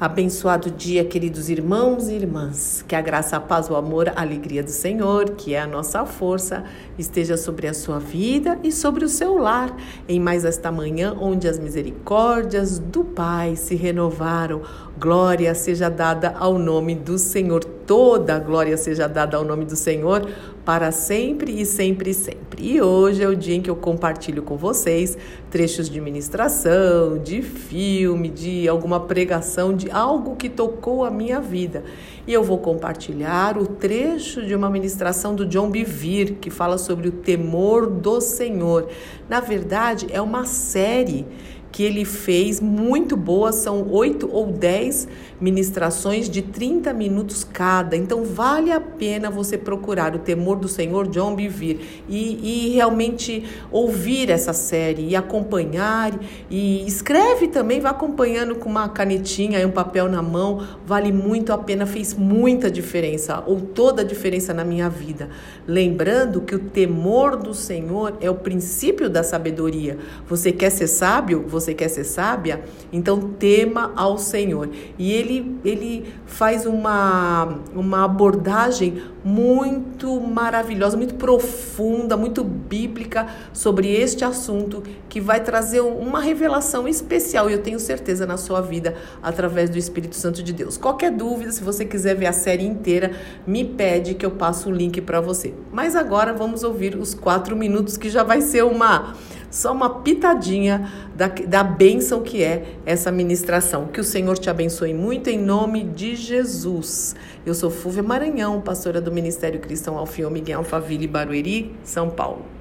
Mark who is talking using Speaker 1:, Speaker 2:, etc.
Speaker 1: Abençoado dia, queridos irmãos e irmãs. Que a graça, a paz, o amor, a alegria do Senhor, que é a nossa força, esteja sobre a sua vida e sobre o seu lar, em mais esta manhã, onde as misericórdias do Pai se renovaram. Glória seja dada ao nome do Senhor. Toda glória seja dada ao nome do Senhor para sempre e sempre e sempre. E hoje é o dia em que eu compartilho com vocês trechos de ministração, de filme, de alguma pregação, de algo que tocou a minha vida. E eu vou compartilhar o trecho de uma ministração do John Bevere, que fala sobre o temor do Senhor. Na verdade, é uma série que ele fez muito boa, são oito ou dez ministrações de 30 minutos cada. Então vale a pena você procurar o temor do Senhor John Bevere e, e realmente ouvir essa série e acompanhar e escreve também, vá acompanhando com uma canetinha e um papel na mão, vale muito a pena, fez muita diferença ou toda a diferença na minha vida. Lembrando que o temor do Senhor é o princípio da sabedoria. Você quer ser sábio? Você você quer ser sábia, então tema ao Senhor. E ele, ele faz uma, uma abordagem muito maravilhosa, muito profunda, muito bíblica sobre este assunto que vai trazer uma revelação especial e eu tenho certeza na sua vida através do Espírito Santo de Deus. Qualquer dúvida, se você quiser ver a série inteira, me pede que eu passo o link para você. Mas agora vamos ouvir os quatro minutos que já vai ser uma só uma pitadinha da, da bênção que é essa ministração. Que o Senhor te abençoe muito em nome de Jesus. Eu sou Fúvia Maranhão, pastora do Ministério Cristão Alfio Miguel Alphaville Barueri, São Paulo.